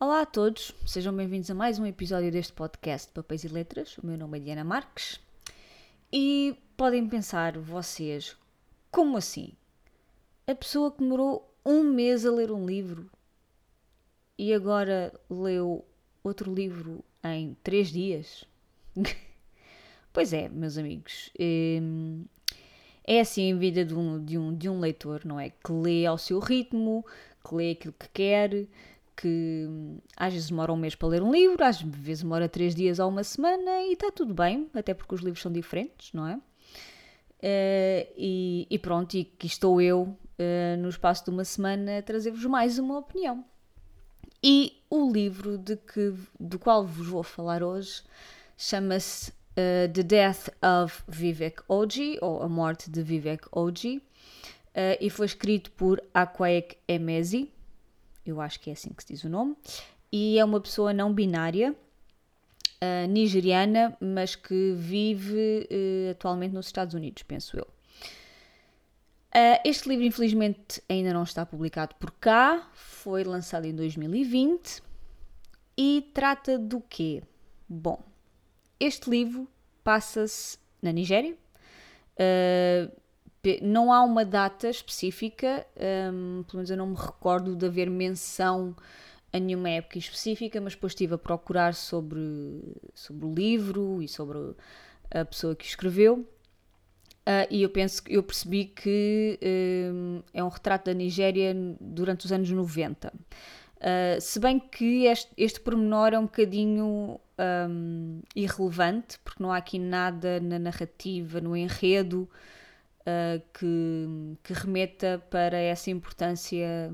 Olá a todos, sejam bem-vindos a mais um episódio deste podcast Papéis e Letras. O meu nome é Diana Marques e podem pensar vocês, como assim? A pessoa que demorou um mês a ler um livro e agora leu outro livro em três dias? pois é, meus amigos. Hum, é assim a vida de um, de, um, de um leitor, não é? Que lê ao seu ritmo, que lê aquilo que quer, que às vezes demora um mês para ler um livro, às vezes demora três dias ou uma semana e está tudo bem, até porque os livros são diferentes, não é? Uh, e, e, pronto, e aqui estou eu uh, no espaço de uma semana a trazer-vos mais uma opinião. E o livro de que, do qual vos vou falar hoje chama-se uh, The Death of Vivek Oji, ou A Morte de Vivek Oji, e foi escrito por Akwaek Emezi eu acho que é assim que se diz o nome, e é uma pessoa não binária, uh, nigeriana, mas que vive uh, atualmente nos Estados Unidos, penso eu. Uh, este livro, infelizmente, ainda não está publicado por cá, foi lançado em 2020 e trata do quê? Bom, este livro passa-se na Nigéria. Uh, não há uma data específica, um, pelo menos eu não me recordo de haver menção a nenhuma época específica, mas depois estive a procurar sobre, sobre o livro e sobre a pessoa que escreveu. Uh, e eu penso eu percebi que um, é um retrato da Nigéria durante os anos 90. Uh, ah, se bem que este, este pormenor é um bocadinho um, irrelevante, porque não há aqui nada na narrativa, no enredo, uh, que, que remeta para essa importância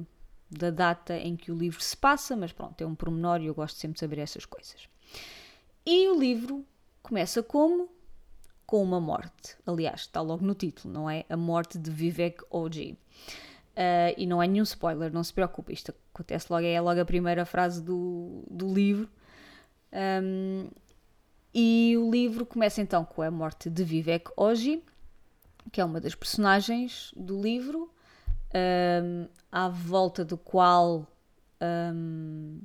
da data em que o livro se passa, mas pronto, é um pormenor e eu gosto sempre de saber essas coisas. E o livro começa como? Com uma morte. Aliás, está logo no título, não é? A morte de Vivek Oji. Uh, e não é nenhum spoiler, não se preocupe, isto acontece logo, é logo a primeira frase do, do livro. Um, e o livro começa então com a morte de Vivek Oji, que é uma das personagens do livro, um, à volta do qual um,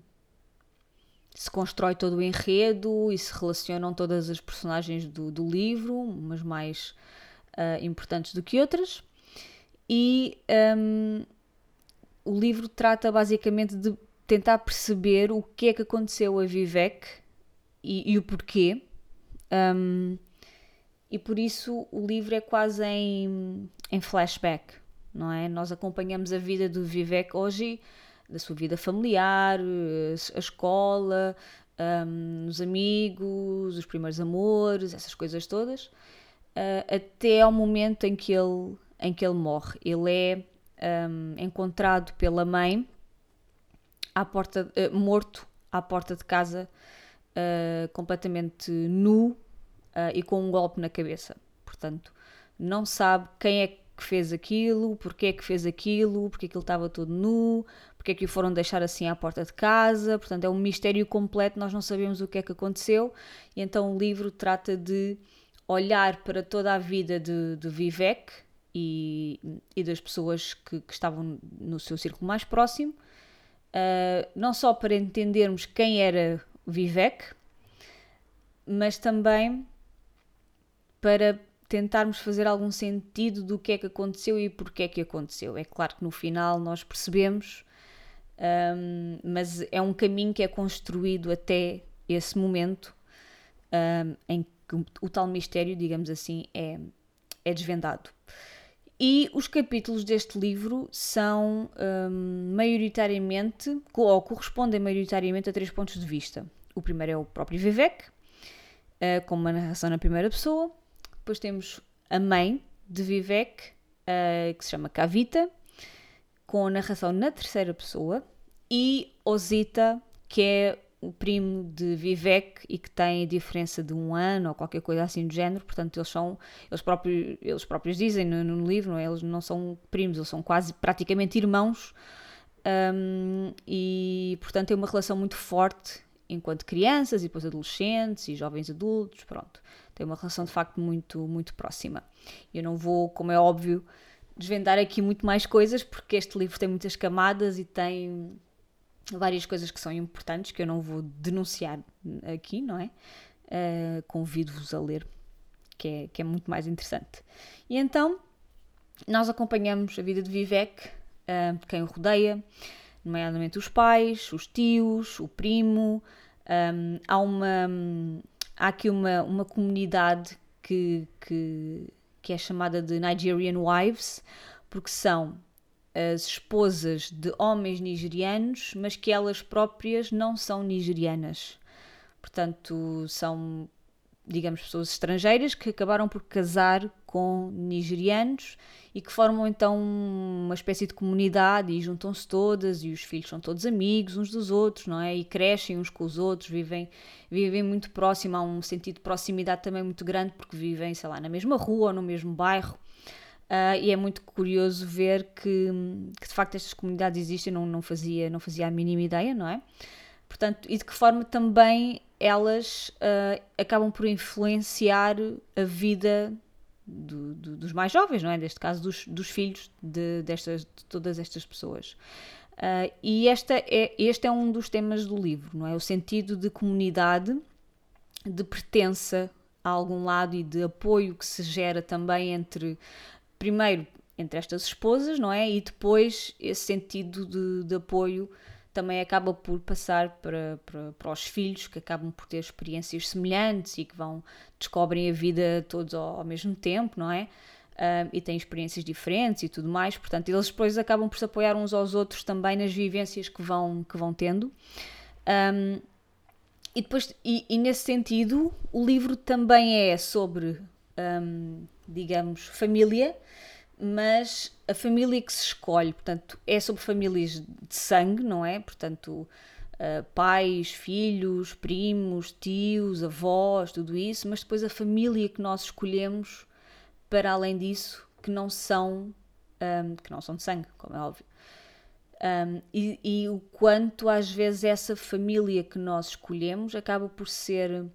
se constrói todo o enredo e se relacionam todas as personagens do, do livro, umas mais uh, importantes do que outras. E um, o livro trata basicamente de tentar perceber o que é que aconteceu a Vivek e, e o porquê. Um, e por isso o livro é quase em, em flashback, não é? Nós acompanhamos a vida do Vivek hoje, da sua vida familiar, a escola, um, os amigos, os primeiros amores, essas coisas todas, uh, até ao momento em que ele, em que ele morre. Ele é um, encontrado pela mãe à porta, uh, morto à porta de casa, uh, completamente nu, uh, e com um golpe na cabeça. Portanto, não sabe quem é que fez aquilo, porque é que fez aquilo, porque é que ele estava todo nu, porque é que o foram deixar assim à porta de casa. Portanto, é um mistério completo, nós não sabemos o que é que aconteceu. E então o livro trata de olhar para toda a vida de, de Vivek e, e das pessoas que, que, estavam no seu círculo mais próximo, uh, não só para entendermos quem era Vivek, mas também para tentarmos fazer algum sentido do que é que aconteceu e porque é que aconteceu. É claro que no final nós percebemos, um, mas é um caminho que é construído até esse momento um, em que o, tal mistério, digamos assim, é, é desvendado. E os capítulos deste livro são um, maioritariamente, ou correspondem maioritariamente a três pontos de vista. O primeiro é o próprio Vivek, uh, com uma narração na primeira pessoa. Depois temos a mãe de Vivek, uh, que se chama Kavita, com a narração na terceira pessoa, e Osita, que é o primo de Vivek e que tem a diferença de um ano ou qualquer coisa assim do género, portanto eles são, eles próprios, eles próprios dizem no, no livro, não é? eles não são primos, eles são quase praticamente irmãos. Um, e portanto é uma relação muito forte enquanto crianças e depois adolescentes e jovens adultos, pronto tem uma relação de facto muito, muito próxima. Eu não vou, como é óbvio, desvendar aqui muito mais coisas, porque este livro tem muitas camadas e tem, várias coisas que são importantes, que eu não vou denunciar aqui, não é? Uh, Convido-vos a ler, que é, que é muito mais interessante. E então, nós acompanhamos a vida de Vivek, uh, quem o rodeia, nomeadamente os pais, os tios, o primo. Um, há, uma, há aqui uma, uma comunidade que, que, que é chamada de Nigerian Wives, porque são as esposas de homens nigerianos, mas que elas próprias não são nigerianas. Portanto, são, digamos, pessoas estrangeiras que acabaram por casar com nigerianos e que formam então uma espécie de comunidade e juntam-se todas e os filhos são todos amigos uns dos outros, não é? E crescem uns com os outros, vivem, vivem muito próximo, há um sentido de proximidade também muito grande porque vivem, sei lá, na mesma rua ou no mesmo bairro. Uh, e é muito curioso ver que, que, de facto estas comunidades existem, não, não, fazia, não fazia a mínima ideia, não é? Portanto, e de que forma também elas uh, acabam por influenciar a vida do, do, dos mais jovens, não é? Neste caso, dos, dos filhos de, destas, de todas estas pessoas. Uh, e esta é, este é um dos temas do livro, não é? O sentido de comunidade, de pertença a algum lado e de apoio que se gera também entre primeiro entre estas esposas, não é? E depois esse sentido de, de apoio também acaba por passar para, para, para, os filhos que acabam por ter experiências semelhantes e que vão descobrem a vida todos ao, ao mesmo tempo, não é? Uh, e têm experiências diferentes e tudo mais, portanto, eles depois acabam por se apoiar uns aos outros também nas vivências que vão, que vão tendo. Um, e depois, e, e, nesse sentido, o livro também é sobre um, digamos, família, mas a família que se escolhe, portanto, é sobre famílias de sangue, não é? Portanto, uh, pais, filhos, primos, tios, avós, tudo isso, mas depois a família que nós escolhemos, para além disso, que não são, um, que não são de sangue, como é óbvio. Um, e, e, o quanto às vezes essa família que nós escolhemos acaba por ser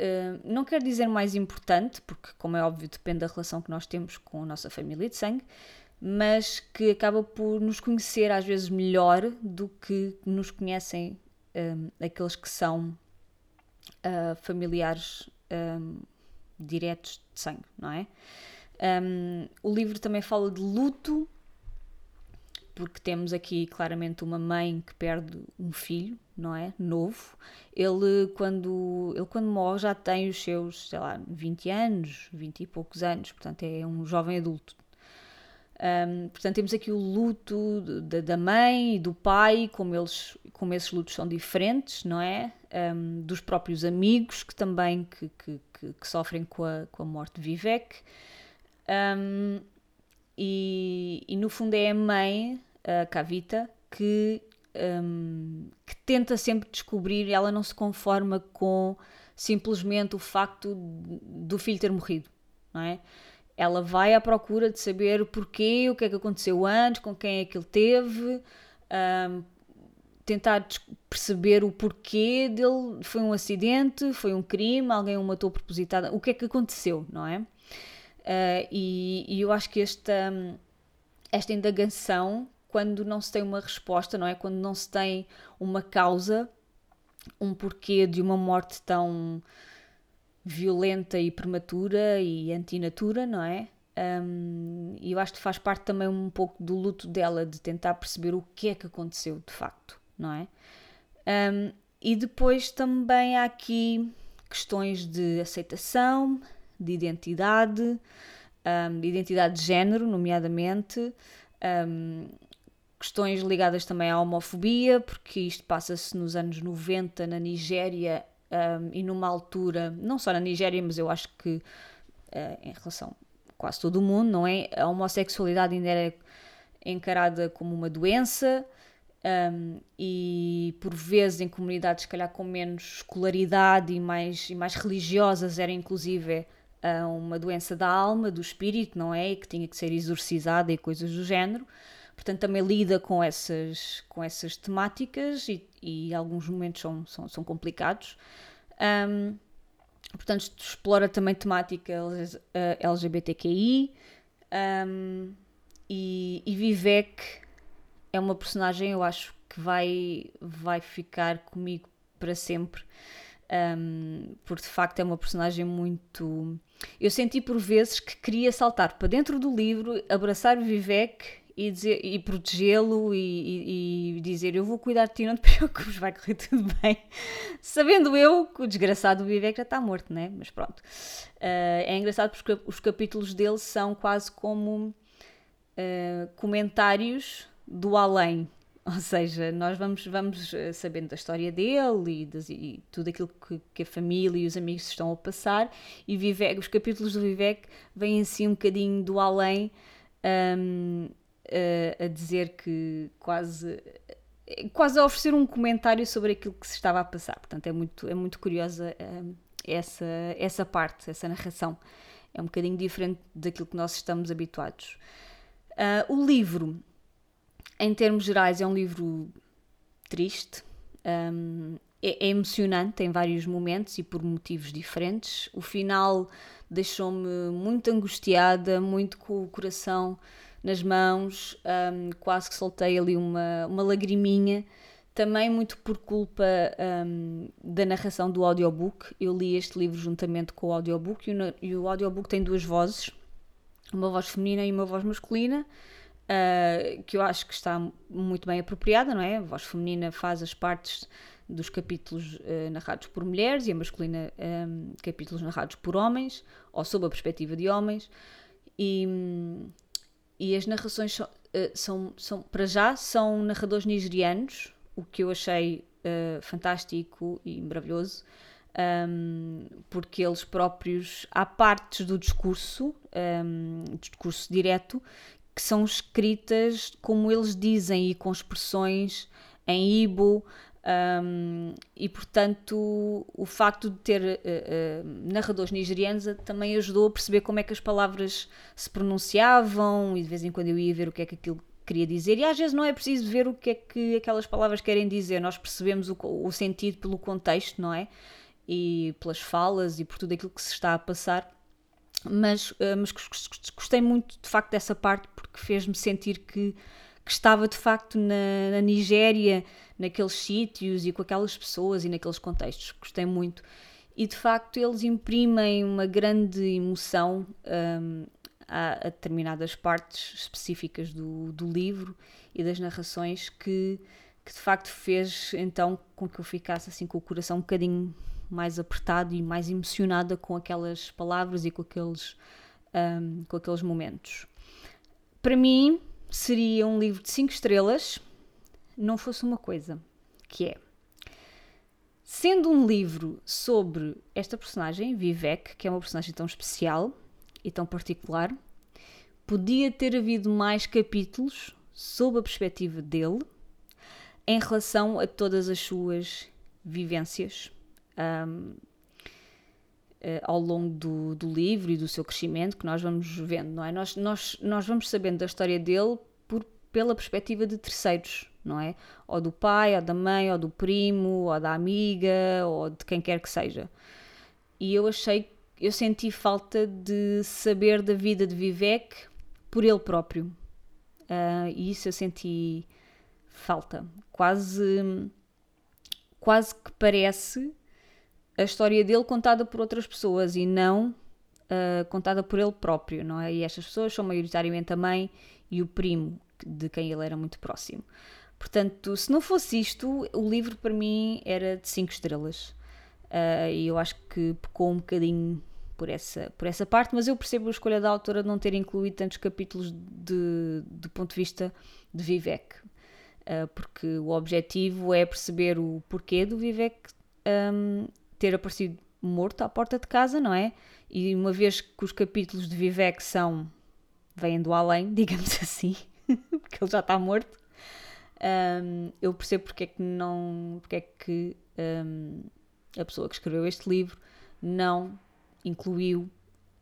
Uh, não quero dizer mais importante, porque, como é óbvio, depende da relação que nós temos com a nossa família de sangue, mas que acaba por nos conhecer às vezes melhor do que nos conhecem um, aqueles que são uh, familiares um, diretos de sangue, não é? Um, o livro também fala de luto, porque temos aqui claramente uma mãe que perde um filho, não é? Novo. Ele quando, ele quando morre já tem os seus, sei lá, 20 anos, 20 e poucos anos, portanto é um jovem adulto. Um, portanto, temos aqui o luto da, da mãe e do pai, como, eles, como esses lutos são diferentes, não é? Um, dos próprios amigos que também que, que, que, que, sofrem com a, com a morte de Vivek. Um, e, e no fundo é a mãe a Kavita, que, um, que tenta sempre descobrir, ela não se conforma com simplesmente o facto do filho ter morrido, não é? Ela vai à procura de saber o porquê, o que é que aconteceu antes, com quem é que ele teve, um, tentar perceber o porquê dele. Foi um acidente, foi um crime, alguém o matou propositado, o que é que aconteceu, não é? Uh, e, e, eu acho que esta, esta indagação quando não se tem uma resposta, não é? Quando não se tem uma causa, um porquê de uma morte tão violenta e prematura e antinatura, não é? Um, e eu acho que faz parte também um pouco do luto dela, de tentar perceber o que é que aconteceu de facto, não é? Um, e depois também há aqui questões de aceitação, de identidade, um, de identidade de género, nomeadamente, um, questões ligadas também à homofobia, porque isto passa-se nos anos 90 na Nigéria um, e numa altura, não só na Nigéria, mas eu acho que uh, em relação a quase todo o mundo, não é? A homossexualidade ainda era encarada como uma doença um, e por vezes em comunidades, se calhar com menos escolaridade e mais, e mais religiosas, era inclusive uh, uma doença da alma, do espírito, não é? E que tinha que ser exorcizada e coisas do género portanto também lida com essas, com essas temáticas e, e alguns momentos são, são, são complicados. Um, portanto, explora também temática LGBTQI um, e, e Vivek é uma personagem, eu acho que vai, vai ficar comigo para sempre. Um, porque de facto é uma personagem muito. Eu senti por vezes que queria saltar para dentro do livro, abraçar o Vivek e, e protegê-lo e, e, e, dizer eu vou cuidar de ti, não te preocupes, vai correr tudo bem. Sabendo eu que o desgraçado do Vivek já está morto, né? Mas pronto. Uh, é engraçado porque os capítulos dele são quase como uh, comentários do além, ou seja, nós vamos, vamos eh, sabendo da história dele e, e tudo aquilo que, que, a família e os amigos estão a passar, e Vivek, os capítulos do Vivek vêm assim um bocadinho do além um, a, a, dizer que quase. Quase a oferecer um comentário sobre aquilo que se estava a passar. Portanto, é muito, é muito curiosa um, essa, essa parte, essa narração. É um bocadinho diferente daquilo que nós estamos habituados. Uh, o livro em termos gerais, é um livro triste, um, é, é, emocionante em vários momentos e por motivos diferentes. O final deixou-me muito angustiada, muito com o coração nas mãos, um, quase que soltei ali uma, uma lagriminha. Também muito por culpa um, da narração do audiobook. Eu li este livro juntamente com o audiobook e o, e o audiobook tem duas vozes, uma voz feminina e uma voz masculina uh, que eu acho que está muito bem apropriada, não é? A voz feminina faz as partes dos capítulos uh, narrados por mulheres e a masculina um, capítulos narrados por homens, ou sob a perspectiva de homens. E, e as narrações são, uh, são, são, para já, são narradores nigerianos, o que eu achei uh, fantástico e maravilhoso. Um, porque eles próprios, há partes do discurso, um, discurso direto, que são escritas como eles dizem e com expressões em Ibo. Um, e portanto, o facto de ter uh, uh, narradores nigerianos também ajudou a perceber como é que as palavras se pronunciavam, e de vez em quando eu ia ver o que é que aquilo queria dizer. E às vezes não é preciso ver o que é que aquelas palavras querem dizer, nós percebemos o, o sentido pelo contexto, não é? E pelas falas e por tudo aquilo que se está a passar mas, uh, mas gostei muito de facto dessa parte porque fez-me sentir que, que, estava de facto na, na Nigéria, naqueles sítios e com aquelas pessoas e naqueles contextos. Gostei muito. E de facto eles imprimem uma grande emoção um, a, a, determinadas partes específicas do, do livro e das narrações que, que de facto fez então com que eu ficasse assim com o coração um bocadinho mais apertado e mais emocionada com aquelas palavras e com aqueles, um, com aqueles momentos. Para mim, seria um livro de 5 estrelas, não fosse uma coisa, que é sendo um livro sobre esta personagem, Vivek, que é uma personagem tão especial e tão particular, podia ter havido mais capítulos sob a perspectiva dele em relação a todas as suas vivências um, Uh, ao longo do, do, livro e do seu crescimento que nós vamos vendo, não é? Nós, nós, nós vamos sabendo da história dele por, pela perspectiva de terceiros, não é? Ou do pai, ou da mãe, ou do primo, ou da amiga, ou de quem quer que seja. E eu achei, eu senti falta de saber da vida de Vivek por ele próprio. Uh, e isso eu senti falta. Quase, quase que parece a história dele contada por outras pessoas e não uh, contada por ele próprio, não é? E estas pessoas são maioritariamente a mãe e o primo, de quem ele era muito próximo. Portanto, se não fosse isto, o livro para mim era de 5 estrelas. Uh, e eu acho que pecou um bocadinho por essa, por essa parte, mas eu percebo a escolha da autora de não ter incluído tantos capítulos de, do ponto de vista de Vivek. Uh, porque o objetivo é perceber o porquê do Vivek um, ter aparecido morto à porta de casa, não é? E uma vez que os capítulos de Vivek são. vêm do além, digamos assim, porque ele já está morto, um, eu percebo porque é que não. porque é que um, a pessoa que escreveu este livro não incluiu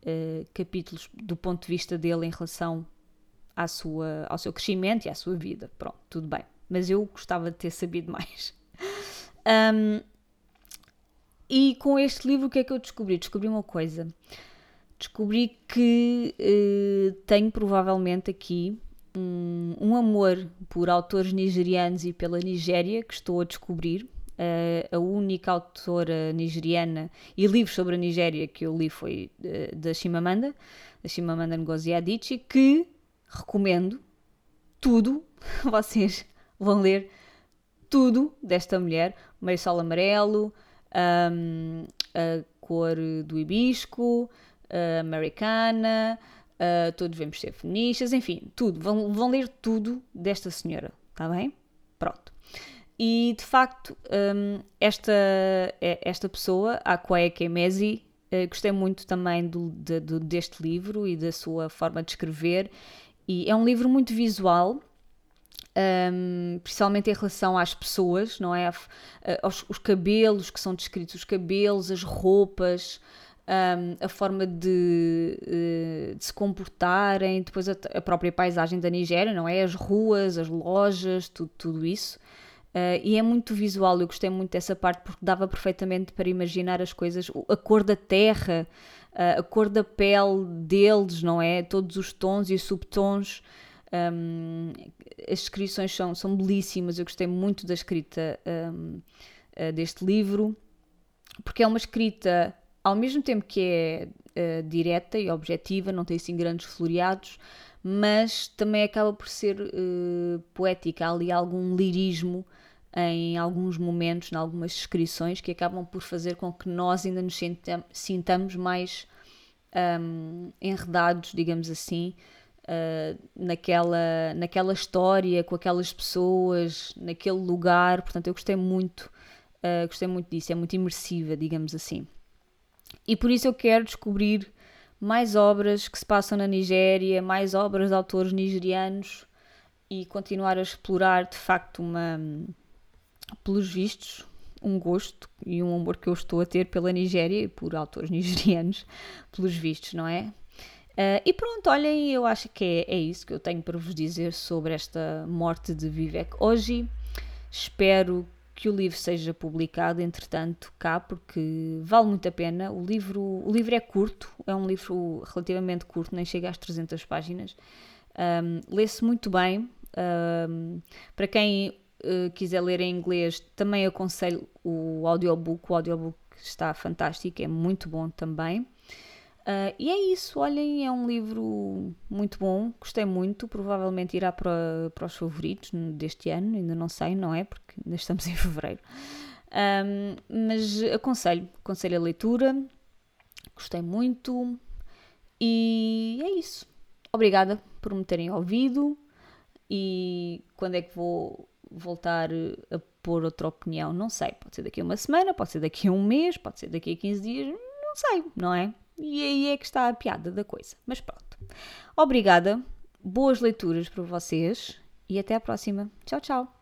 uh, capítulos do ponto de vista dele em relação à sua, ao seu crescimento e à sua vida. Pronto, tudo bem. Mas eu gostava de ter sabido mais. Um, e com este livro, o que é que eu descobri? Descobri uma coisa. Descobri que uh, tenho provavelmente aqui um, um, amor por autores nigerianos e pela Nigéria que estou a descobrir. Uh, a única autora nigeriana e livro sobre a Nigéria que eu li foi uh, da Chimamanda, da Chimamanda Ngozi Adichie, que recomendo tudo. Vocês vão ler tudo desta mulher. Meio sol amarelo, um, a cor do hibisco, a americana, uh, todos devemos ser feministas, enfim, tudo. Vão, vão ler tudo desta senhora, está bem? Pronto. E de facto, um, esta, é, esta pessoa, a Kwae Kemezi, uh, gostei muito também do, de, deste livro e da sua forma de escrever. E é um livro muito visual, um, principalmente em relação às pessoas, não é? Aos, os cabelos que são descritos, os cabelos, as roupas, um, a forma de, eh, de, se comportarem, depois a, a, própria paisagem da Nigéria, não é? As ruas, as lojas, tudo, tudo isso. Uh, e é muito visual, eu gostei muito dessa parte porque dava perfeitamente para imaginar as coisas, a cor da terra, uh, a cor da pele deles, não é? Todos os tons e subtons. Um, as descrições são, são belíssimas, eu gostei muito da escrita um, uh, deste livro, porque é uma escrita ao mesmo tempo que é uh, direta e objetiva, não tem assim grandes floreados, mas também acaba por ser uh, poética. Há ali algum lirismo em alguns momentos, em algumas descrições, que acabam por fazer com que nós ainda nos sintamos mais um, enredados, digamos assim, uh, naquela, naquela história, com aquelas pessoas, naquele lugar. Portanto, eu gostei muito, uh, gostei muito disso, é muito imersiva, digamos assim. E por isso eu quero descobrir mais obras que se passam na Nigéria, mais obras de autores nigerianos e continuar a explorar de facto uma, pelos vistos, um gosto e um amor que eu estou a ter pela Nigéria e por autores nigerianos, pelos vistos, não é? Uh, e pronto, olhem, eu acho que é, é isso que eu tenho para vos dizer sobre esta morte de Vivek hoje. Espero que o livro seja publicado, entretanto, cá, porque vale muito a pena. O livro, o livro é curto, é um livro relativamente curto, nem chega às 300 páginas. Um, Lê-se muito bem. Um, para quem uh, quiser ler em inglês, também aconselho o audiobook. O audiobook está fantástico, é muito bom também. Uh, e é isso, olhem, é um livro muito bom, gostei muito, provavelmente irá para, para os favoritos deste ano, ainda não sei, não é? Porque ainda estamos em fevereiro. Um, mas aconselho, aconselho a leitura, gostei muito e é isso. Obrigada por me terem ouvido e quando é que vou voltar a pôr outra opinião? Não sei, pode ser daqui a uma semana, pode ser daqui a um mês, pode ser daqui a 15 dias, não sei, não é? E aí é que está a piada da coisa. Mas pronto. Obrigada, boas leituras para vocês e até à próxima. Tchau, tchau.